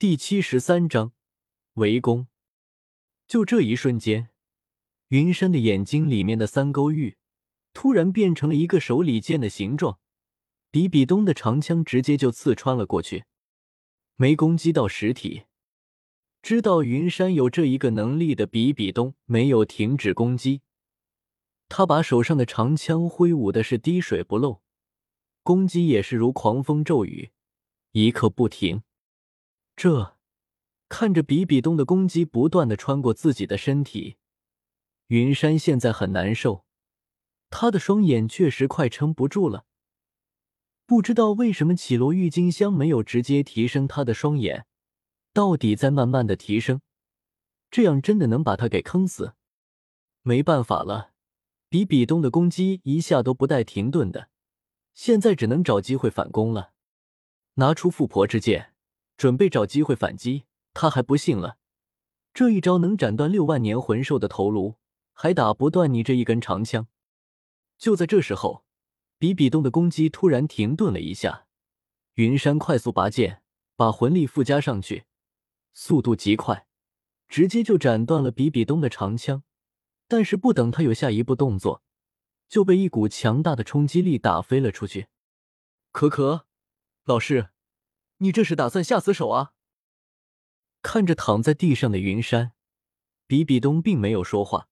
第七十三章围攻。就这一瞬间，云山的眼睛里面的三勾玉突然变成了一个手里剑的形状，比比东的长枪直接就刺穿了过去，没攻击到实体。知道云山有这一个能力的比比东没有停止攻击，他把手上的长枪挥舞的是滴水不漏，攻击也是如狂风骤雨，一刻不停。这看着比比东的攻击不断的穿过自己的身体，云山现在很难受，他的双眼确实快撑不住了。不知道为什么绮罗郁金香没有直接提升他的双眼，到底在慢慢的提升，这样真的能把他给坑死？没办法了，比比东的攻击一下都不带停顿的，现在只能找机会反攻了，拿出富婆之剑。准备找机会反击，他还不信了。这一招能斩断六万年魂兽的头颅，还打不断你这一根长枪。就在这时候，比比东的攻击突然停顿了一下。云山快速拔剑，把魂力附加上去，速度极快，直接就斩断了比比东的长枪。但是不等他有下一步动作，就被一股强大的冲击力打飞了出去。可可，老师。你这是打算下死手啊？看着躺在地上的云山，比比东并没有说话，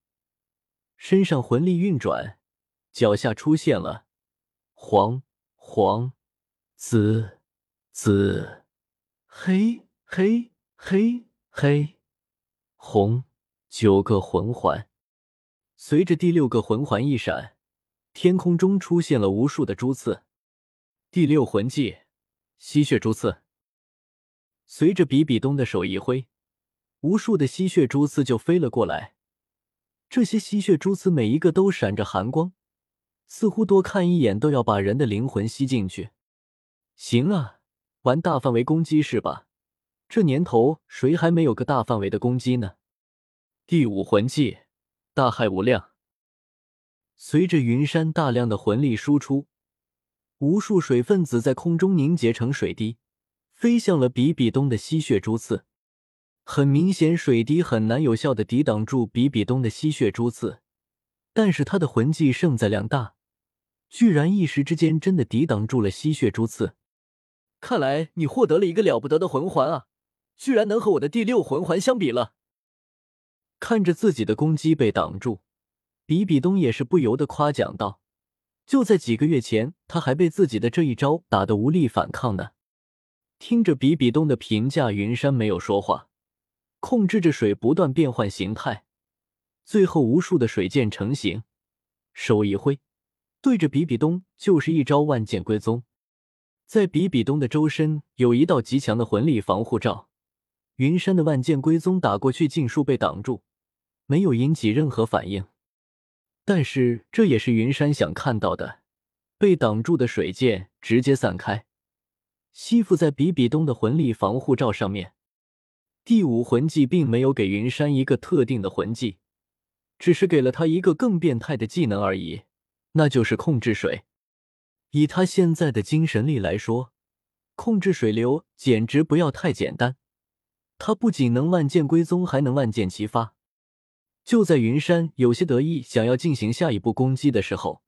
身上魂力运转，脚下出现了黄、黄、紫、紫、黑、黑、黑、黑、红九个魂环。随着第六个魂环一闪，天空中出现了无数的珠刺。第六魂技。吸血蛛刺，随着比比东的手一挥，无数的吸血蛛刺就飞了过来。这些吸血蛛刺每一个都闪着寒光，似乎多看一眼都要把人的灵魂吸进去。行啊，玩大范围攻击是吧？这年头谁还没有个大范围的攻击呢？第五魂技，大害无量。随着云山大量的魂力输出。无数水分子在空中凝结成水滴，飞向了比比东的吸血珠刺。很明显，水滴很难有效的抵挡住比比东的吸血珠刺，但是他的魂技胜在量大，居然一时之间真的抵挡住了吸血珠刺。看来你获得了一个了不得的魂环啊，居然能和我的第六魂环相比了。看着自己的攻击被挡住，比比东也是不由得夸奖道。就在几个月前，他还被自己的这一招打得无力反抗呢。听着比比东的评价，云山没有说话，控制着水不断变换形态，最后无数的水剑成型，手一挥，对着比比东就是一招万剑归宗。在比比东的周身有一道极强的魂力防护罩，云山的万剑归宗打过去尽数被挡住，没有引起任何反应。但是这也是云山想看到的，被挡住的水剑直接散开，吸附在比比东的魂力防护罩上面。第五魂技并没有给云山一个特定的魂技，只是给了他一个更变态的技能而已，那就是控制水。以他现在的精神力来说，控制水流简直不要太简单。他不仅能万剑归宗，还能万箭齐发。就在云山有些得意，想要进行下一步攻击的时候，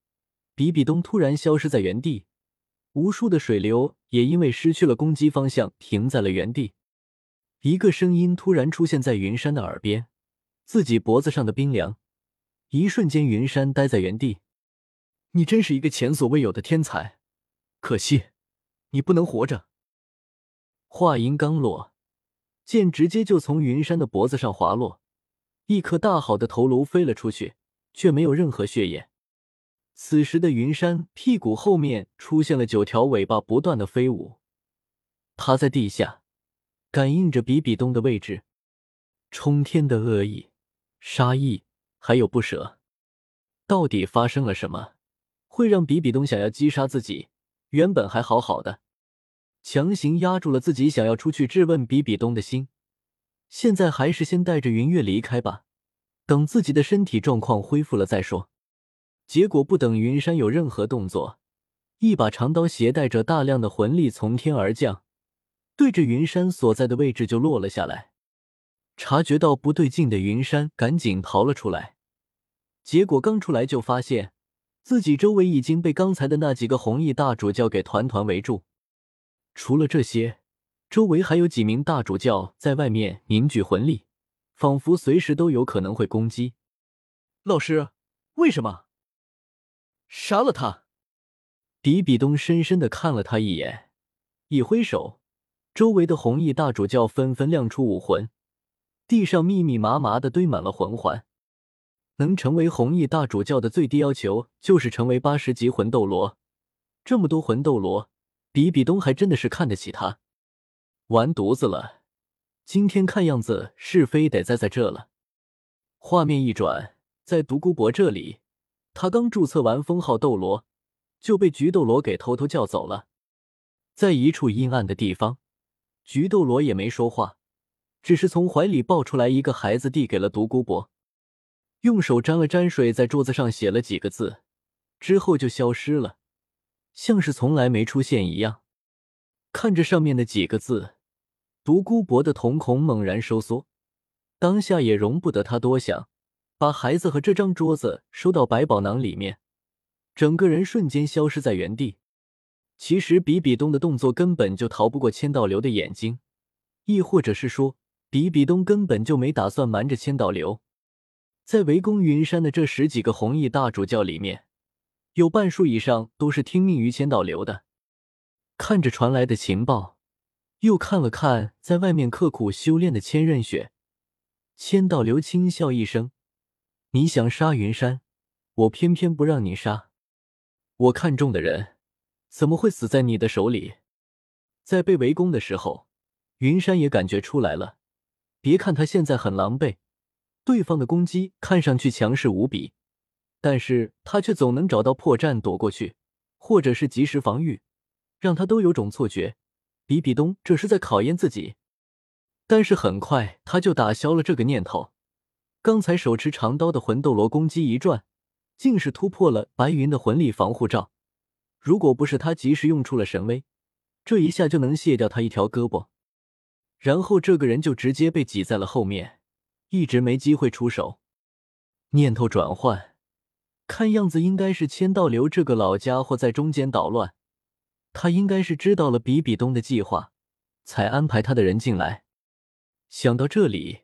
比比东突然消失在原地，无数的水流也因为失去了攻击方向，停在了原地。一个声音突然出现在云山的耳边，自己脖子上的冰凉，一瞬间，云山呆在原地。你真是一个前所未有的天才，可惜你不能活着。话音刚落，剑直接就从云山的脖子上滑落。一颗大好的头颅飞了出去，却没有任何血液。此时的云山屁股后面出现了九条尾巴，不断的飞舞，趴在地下，感应着比比东的位置。冲天的恶意、杀意，还有不舍，到底发生了什么，会让比比东想要击杀自己？原本还好好的，强行压住了自己想要出去质问比比东的心。现在还是先带着云月离开吧，等自己的身体状况恢复了再说。结果不等云山有任何动作，一把长刀携带着大量的魂力从天而降，对着云山所在的位置就落了下来。察觉到不对劲的云山赶紧逃了出来，结果刚出来就发现自己周围已经被刚才的那几个红衣大主教给团团围住。除了这些，周围还有几名大主教在外面凝聚魂力，仿佛随时都有可能会攻击。老师，为什么？杀了他！比比东深深的看了他一眼，一挥手，周围的红衣大主教纷纷亮出武魂，地上密密麻麻的堆满了魂环。能成为红衣大主教的最低要求就是成为八十级魂斗罗。这么多魂斗罗，比比东还真的是看得起他。完犊子了，今天看样子是非得栽在这了。画面一转，在独孤博这里，他刚注册完封号斗罗。就被菊斗罗给偷偷叫走了，在一处阴暗的地方，菊斗罗也没说话，只是从怀里抱出来一个孩子，递给了独孤博，用手沾了沾水，在桌子上写了几个字，之后就消失了，像是从来没出现一样。看着上面的几个字，独孤博的瞳孔猛然收缩，当下也容不得他多想，把孩子和这张桌子收到百宝囊里面。整个人瞬间消失在原地。其实比比东的动作根本就逃不过千道流的眼睛，亦或者是说，比比东根本就没打算瞒着千道流。在围攻云山的这十几个红衣大主教里面，有半数以上都是听命于千道流的。看着传来的情报，又看了看在外面刻苦修炼的千仞雪，千道流轻笑一声：“你想杀云山，我偏偏不让你杀。”我看中的人怎么会死在你的手里？在被围攻的时候，云山也感觉出来了。别看他现在很狼狈，对方的攻击看上去强势无比，但是他却总能找到破绽躲过去，或者是及时防御，让他都有种错觉，比比东这是在考验自己。但是很快他就打消了这个念头。刚才手持长刀的魂斗罗攻击一转。竟是突破了白云的魂力防护罩，如果不是他及时用出了神威，这一下就能卸掉他一条胳膊，然后这个人就直接被挤在了后面，一直没机会出手。念头转换，看样子应该是千道流这个老家伙在中间捣乱，他应该是知道了比比东的计划，才安排他的人进来。想到这里，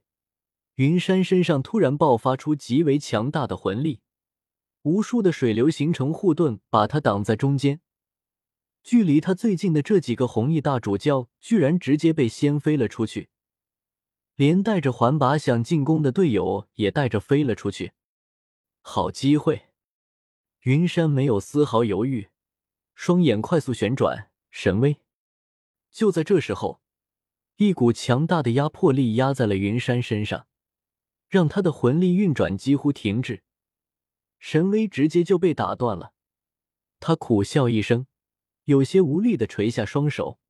云山身上突然爆发出极为强大的魂力。无数的水流形成护盾，把他挡在中间。距离他最近的这几个红衣大主教，居然直接被掀飞了出去，连带着环把想进攻的队友也带着飞了出去。好机会！云山没有丝毫犹豫，双眼快速旋转，神威。就在这时候，一股强大的压迫力压在了云山身上，让他的魂力运转几乎停滞。神威直接就被打断了，他苦笑一声，有些无力的垂下双手。